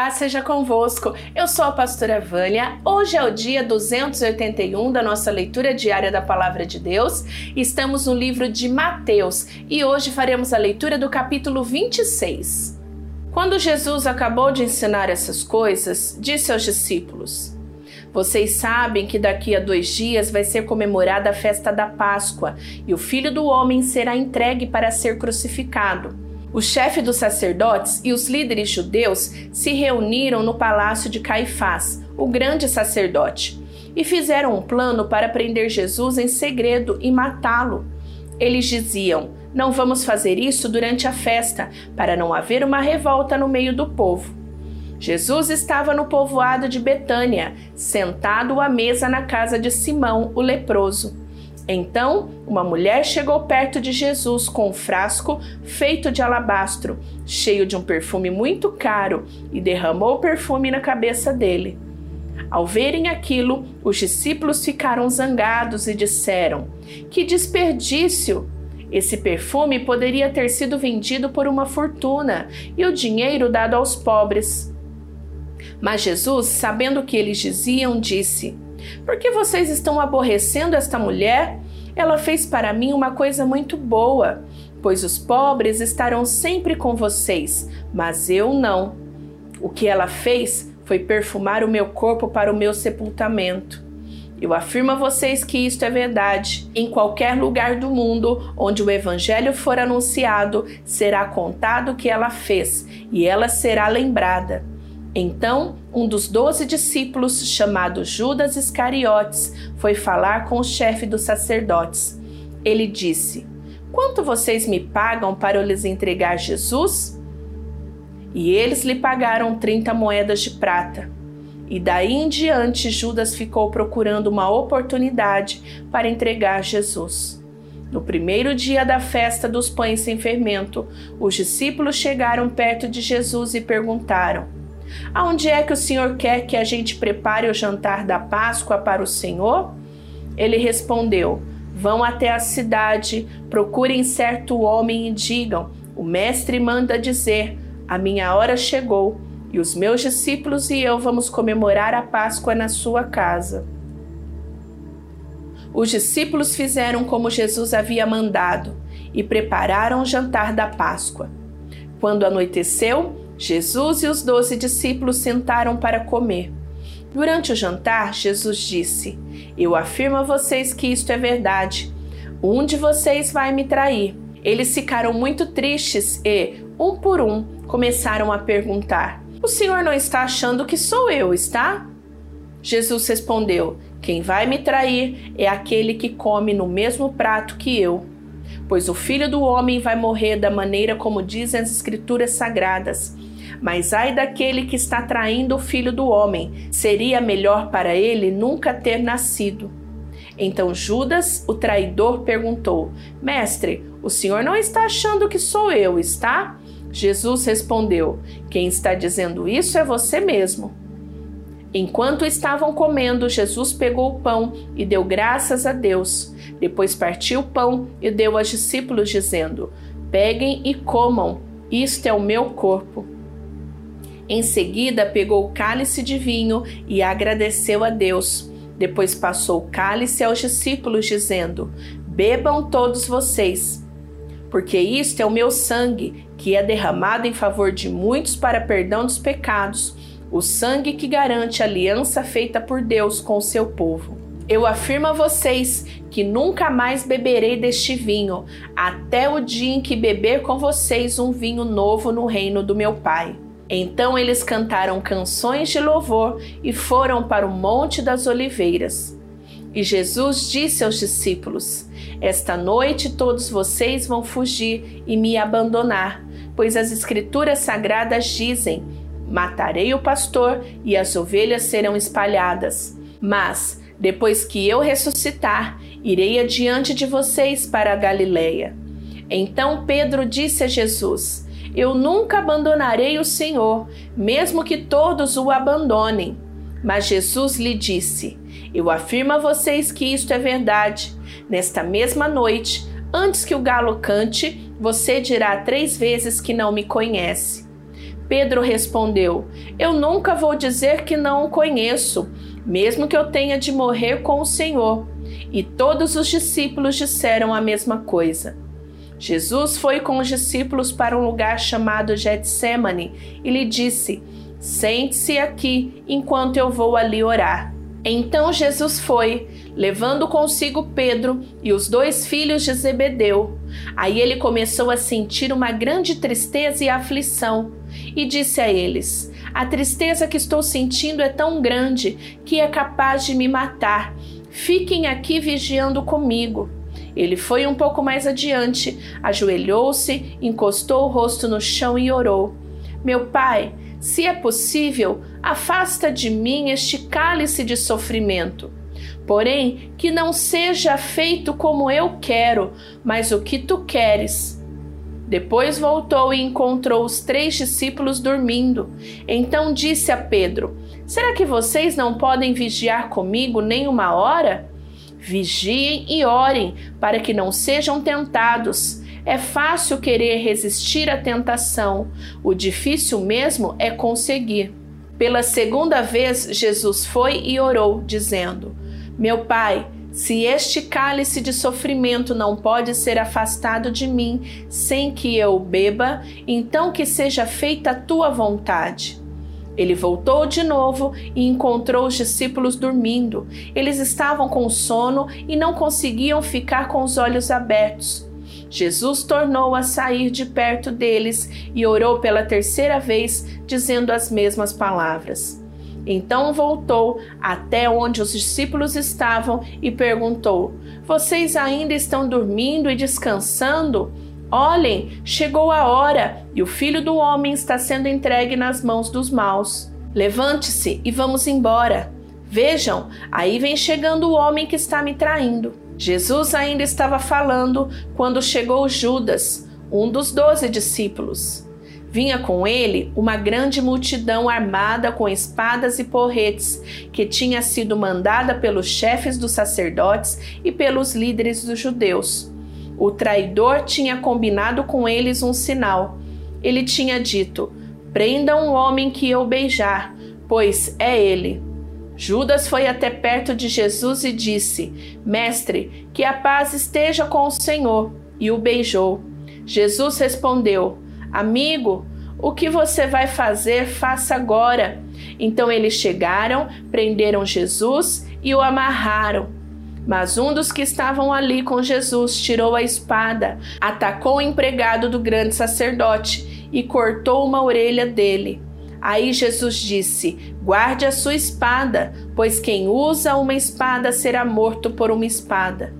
Paz seja convosco. Eu sou a pastora Vânia. Hoje é o dia 281 da nossa leitura diária da Palavra de Deus. Estamos no livro de Mateus e hoje faremos a leitura do capítulo 26. Quando Jesus acabou de ensinar essas coisas, disse aos discípulos: Vocês sabem que daqui a dois dias vai ser comemorada a festa da Páscoa e o filho do homem será entregue para ser crucificado. O chefe dos sacerdotes e os líderes judeus se reuniram no palácio de Caifás, o grande sacerdote, e fizeram um plano para prender Jesus em segredo e matá-lo. Eles diziam: Não vamos fazer isso durante a festa, para não haver uma revolta no meio do povo. Jesus estava no povoado de Betânia, sentado à mesa na casa de Simão, o leproso. Então, uma mulher chegou perto de Jesus com um frasco feito de alabastro, cheio de um perfume muito caro, e derramou o perfume na cabeça dele. Ao verem aquilo, os discípulos ficaram zangados e disseram: Que desperdício! Esse perfume poderia ter sido vendido por uma fortuna e o dinheiro dado aos pobres. Mas Jesus, sabendo o que eles diziam, disse: Por que vocês estão aborrecendo esta mulher? Ela fez para mim uma coisa muito boa, pois os pobres estarão sempre com vocês, mas eu não. O que ela fez foi perfumar o meu corpo para o meu sepultamento. Eu afirmo a vocês que isto é verdade. Em qualquer lugar do mundo onde o Evangelho for anunciado, será contado o que ela fez e ela será lembrada. Então, um dos doze discípulos, chamado Judas Iscariotes, foi falar com o chefe dos sacerdotes. Ele disse: Quanto vocês me pagam para eu lhes entregar Jesus? E eles lhe pagaram trinta moedas de prata. E daí em diante, Judas ficou procurando uma oportunidade para entregar Jesus. No primeiro dia da festa dos pães sem fermento, os discípulos chegaram perto de Jesus e perguntaram: Aonde é que o Senhor quer que a gente prepare o jantar da Páscoa para o Senhor? Ele respondeu: Vão até a cidade, procurem certo homem e digam: O mestre manda dizer: A minha hora chegou, e os meus discípulos e eu vamos comemorar a Páscoa na sua casa. Os discípulos fizeram como Jesus havia mandado e prepararam o jantar da Páscoa. Quando anoiteceu, Jesus e os doze discípulos sentaram para comer. Durante o jantar, Jesus disse: Eu afirmo a vocês que isto é verdade. Um de vocês vai me trair. Eles ficaram muito tristes e, um por um, começaram a perguntar: O senhor não está achando que sou eu, está? Jesus respondeu: Quem vai me trair é aquele que come no mesmo prato que eu. Pois o filho do homem vai morrer da maneira como dizem as Escrituras sagradas. Mas ai daquele que está traindo o filho do homem, seria melhor para ele nunca ter nascido. Então Judas, o traidor, perguntou: Mestre, o senhor não está achando que sou eu, está? Jesus respondeu: Quem está dizendo isso é você mesmo. Enquanto estavam comendo, Jesus pegou o pão e deu graças a Deus. Depois partiu o pão e deu aos discípulos, dizendo: Peguem e comam, isto é o meu corpo. Em seguida, pegou o cálice de vinho e agradeceu a Deus. Depois passou o cálice aos discípulos, dizendo: Bebam todos vocês, porque isto é o meu sangue, que é derramado em favor de muitos para perdão dos pecados, o sangue que garante a aliança feita por Deus com o seu povo. Eu afirmo a vocês que nunca mais beberei deste vinho, até o dia em que beber com vocês um vinho novo no reino do meu Pai. Então eles cantaram canções de louvor e foram para o Monte das Oliveiras. E Jesus disse aos discípulos: Esta noite todos vocês vão fugir e me abandonar, pois as Escrituras sagradas dizem: Matarei o pastor e as ovelhas serão espalhadas. Mas, depois que eu ressuscitar, irei adiante de vocês para a Galileia. Então Pedro disse a Jesus: eu nunca abandonarei o Senhor, mesmo que todos o abandonem. Mas Jesus lhe disse: Eu afirmo a vocês que isto é verdade. Nesta mesma noite, antes que o galo cante, você dirá três vezes que não me conhece. Pedro respondeu: Eu nunca vou dizer que não o conheço, mesmo que eu tenha de morrer com o Senhor. E todos os discípulos disseram a mesma coisa. Jesus foi com os discípulos para um lugar chamado Getsemane e lhe disse: Sente-se aqui enquanto eu vou ali orar. Então Jesus foi, levando consigo Pedro e os dois filhos de Zebedeu. Aí ele começou a sentir uma grande tristeza e aflição e disse a eles: A tristeza que estou sentindo é tão grande que é capaz de me matar. Fiquem aqui vigiando comigo. Ele foi um pouco mais adiante, ajoelhou-se, encostou o rosto no chão e orou: Meu pai, se é possível, afasta de mim este cálice de sofrimento. Porém, que não seja feito como eu quero, mas o que tu queres. Depois voltou e encontrou os três discípulos dormindo. Então disse a Pedro: Será que vocês não podem vigiar comigo nem uma hora? Vigiem e orem, para que não sejam tentados. É fácil querer resistir à tentação, o difícil mesmo é conseguir. Pela segunda vez, Jesus foi e orou, dizendo: Meu Pai, se este cálice de sofrimento não pode ser afastado de mim sem que eu beba, então que seja feita a tua vontade. Ele voltou de novo e encontrou os discípulos dormindo. Eles estavam com sono e não conseguiam ficar com os olhos abertos. Jesus tornou a sair de perto deles e orou pela terceira vez, dizendo as mesmas palavras. Então voltou até onde os discípulos estavam e perguntou: Vocês ainda estão dormindo e descansando? Olhem, chegou a hora e o filho do homem está sendo entregue nas mãos dos maus. Levante-se e vamos embora. Vejam, aí vem chegando o homem que está me traindo. Jesus ainda estava falando quando chegou Judas, um dos doze discípulos. Vinha com ele uma grande multidão armada com espadas e porretes, que tinha sido mandada pelos chefes dos sacerdotes e pelos líderes dos judeus. O traidor tinha combinado com eles um sinal. Ele tinha dito: Prendam o homem que eu beijar, pois é ele. Judas foi até perto de Jesus e disse: Mestre, que a paz esteja com o Senhor. E o beijou. Jesus respondeu: Amigo, o que você vai fazer, faça agora. Então eles chegaram, prenderam Jesus e o amarraram. Mas um dos que estavam ali com Jesus tirou a espada, atacou o empregado do grande sacerdote e cortou uma orelha dele. Aí Jesus disse: Guarde a sua espada, pois quem usa uma espada será morto por uma espada.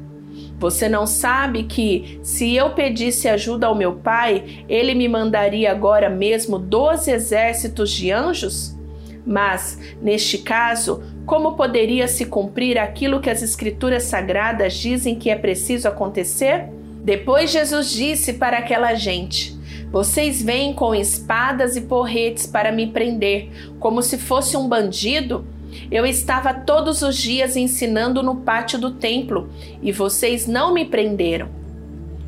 Você não sabe que, se eu pedisse ajuda ao meu pai, ele me mandaria agora mesmo doze exércitos de anjos? Mas, neste caso, como poderia se cumprir aquilo que as Escrituras Sagradas dizem que é preciso acontecer? Depois Jesus disse para aquela gente: vocês vêm com espadas e porretes para me prender, como se fosse um bandido? Eu estava todos os dias ensinando no pátio do templo e vocês não me prenderam.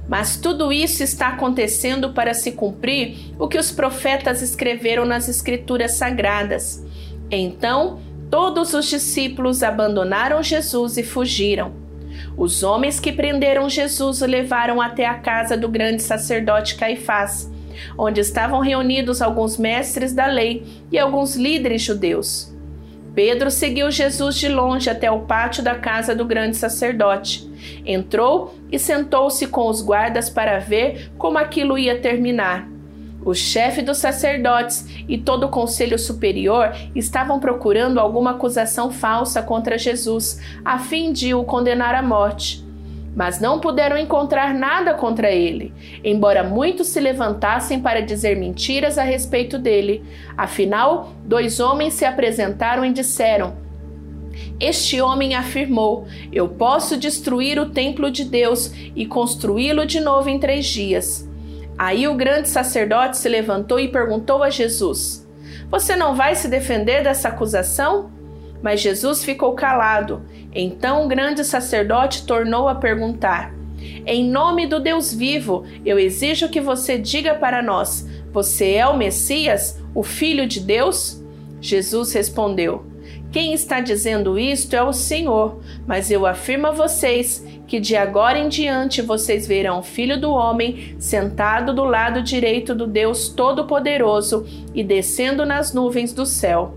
Mas tudo isso está acontecendo para se cumprir o que os profetas escreveram nas Escrituras Sagradas. Então, todos os discípulos abandonaram Jesus e fugiram. Os homens que prenderam Jesus o levaram até a casa do grande sacerdote Caifás onde estavam reunidos alguns mestres da lei e alguns líderes judeus. Pedro seguiu Jesus de longe até o pátio da casa do grande sacerdote. Entrou e sentou-se com os guardas para ver como aquilo ia terminar. O chefe dos sacerdotes e todo o conselho superior estavam procurando alguma acusação falsa contra Jesus, a fim de o condenar à morte mas não puderam encontrar nada contra ele, embora muitos se levantassem para dizer mentiras a respeito dele. Afinal, dois homens se apresentaram e disseram: Este homem afirmou: Eu posso destruir o templo de Deus e construí-lo de novo em três dias. Aí o grande sacerdote se levantou e perguntou a Jesus: Você não vai se defender dessa acusação? Mas Jesus ficou calado. Então o grande sacerdote tornou a perguntar: Em nome do Deus vivo, eu exijo que você diga para nós: Você é o Messias, o Filho de Deus? Jesus respondeu: Quem está dizendo isto é o Senhor, mas eu afirmo a vocês que de agora em diante vocês verão o Filho do Homem sentado do lado direito do Deus Todo-Poderoso e descendo nas nuvens do céu.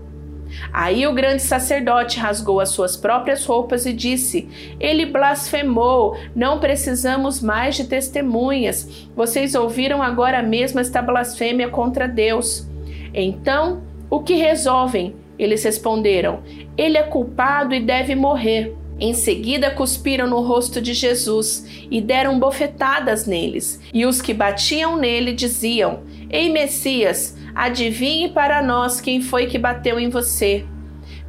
Aí o grande sacerdote rasgou as suas próprias roupas e disse: Ele blasfemou, não precisamos mais de testemunhas. Vocês ouviram agora mesmo esta blasfêmia contra Deus. Então, o que resolvem? Eles responderam: Ele é culpado e deve morrer. Em seguida, cuspiram no rosto de Jesus e deram bofetadas neles. E os que batiam nele diziam: Ei, Messias, adivinhe para nós quem foi que bateu em você.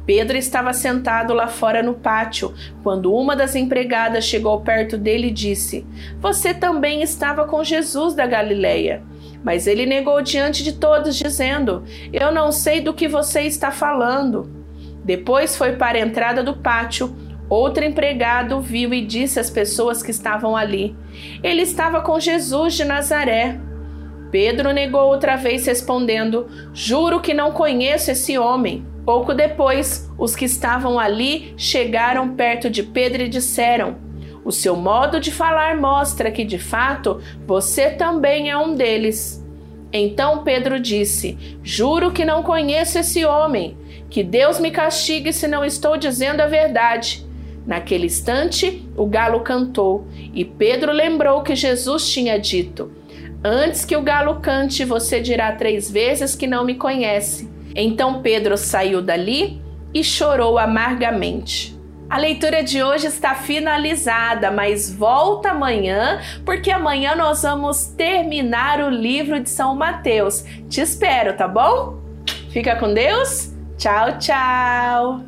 Pedro estava sentado lá fora no pátio, quando uma das empregadas chegou perto dele e disse: Você também estava com Jesus da Galileia. Mas ele negou diante de todos, dizendo: Eu não sei do que você está falando. Depois foi para a entrada do pátio Outro empregado viu e disse às pessoas que estavam ali: Ele estava com Jesus de Nazaré. Pedro negou outra vez, respondendo: Juro que não conheço esse homem. Pouco depois, os que estavam ali chegaram perto de Pedro e disseram: O seu modo de falar mostra que, de fato, você também é um deles. Então Pedro disse: Juro que não conheço esse homem. Que Deus me castigue se não estou dizendo a verdade. Naquele instante, o galo cantou e Pedro lembrou que Jesus tinha dito: Antes que o galo cante, você dirá três vezes que não me conhece. Então Pedro saiu dali e chorou amargamente. A leitura de hoje está finalizada, mas volta amanhã, porque amanhã nós vamos terminar o livro de São Mateus. Te espero, tá bom? Fica com Deus. Tchau, tchau.